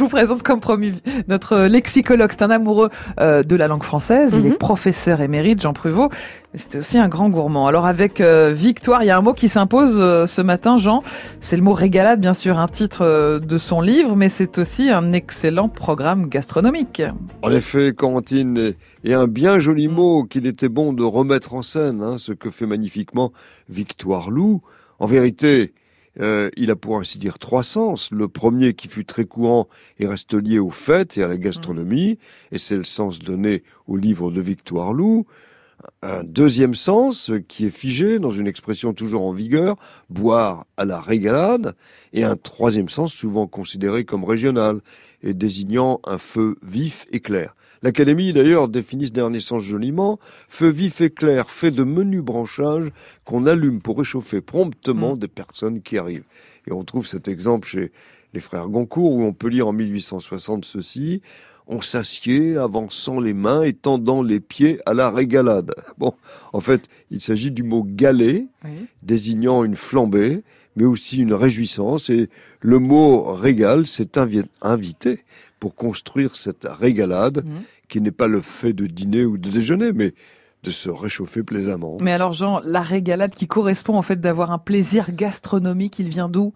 Je vous présente comme promis notre lexicologue. C'est un amoureux euh, de la langue française. Il est Mhm. professeur émérite, Jean Pruvot. C'était aussi un grand gourmand. Alors avec euh, Victoire, il y a un mot qui s'impose euh, ce matin, Jean. C'est le mot régalade, bien sûr, un titre euh, de son livre, mais c'est aussi un excellent programme gastronomique. En effet, Corentine, et- et un bien joli mot qu'il était bon de remettre en scène, hein, ce que fait magnifiquement Victoire Loup. En vérité, euh, il a pour ainsi dire trois sens. Le premier qui fut très courant et reste lié aux fêtes et à la gastronomie, et c'est le sens donné au livre de Victoire Loup. Un deuxième sens qui est figé dans une expression toujours en vigueur, boire à la régalade, et un troisième sens souvent considéré comme régional et désignant un feu vif et clair. L'Académie d'ailleurs définit ce dernier sens joliment, feu vif et clair fait de menus branchages qu'on allume pour réchauffer promptement des personnes qui arrivent. Et on trouve cet exemple chez les frères Goncourt où on peut lire en 1860 ceci, on s'assied, avançant les mains et tendant les pieds à la régalade. Bon, en fait, il s'agit du mot galet, désignant une flambée, mais aussi une réjouissance. Et le mot régal s'est invi- invité pour construire cette régalade, Mhm. qui n'est pas le fait de dîner ou de déjeuner, mais de se réchauffer plaisamment. Mais alors, Jean, la régalade qui correspond en fait d'avoir un plaisir gastronomique, il vient d'où?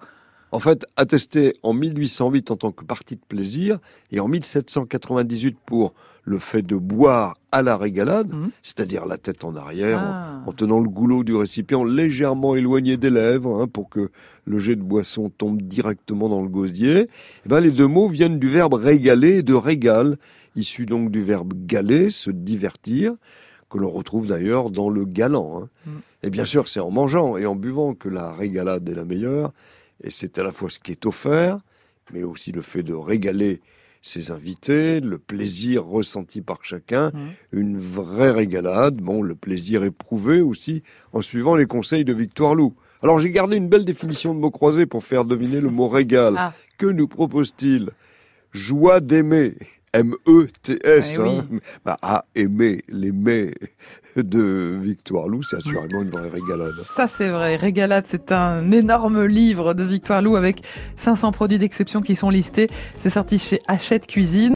En fait, attesté en 1808 en tant que partie de plaisir et en 1798 pour le fait de boire à la régalade, Mhm. c'est-à-dire la tête en arrière, en- Ah. en tenant le goulot du récipient légèrement éloigné des lèvres hein, pour que le jet de boisson tombe directement dans le gosier. Eh ben, les deux mots viennent du verbe régaler et de régal, issu donc du verbe galer, se divertir, que l'on retrouve d'ailleurs dans le galant. hein. Mm. Et bien sûr, c'est en mangeant et en buvant que la régalade est la meilleure, et c'est à la fois ce qui est offert, mais aussi le fait de régaler ses invités, le plaisir ressenti par chacun, Mm. une vraie régalade, bon, le plaisir éprouvé aussi, en suivant les conseils de Victoire Loup. Alors j'ai gardé une belle définition de mots croisés pour faire deviner le mot régal. Ah. Que nous propose-t-il? Joie d'aimer, M-E-T-S, Eh oui. hein. Bah, à aimer, les mets de Victoire Loup, c'est assurément une vraie régalade. Ça, c'est vrai. Régalade, c'est un énorme livre de Victoire Lou avec 500 produits d'exception qui sont listés. C'est sorti chez Hachette Cuisine.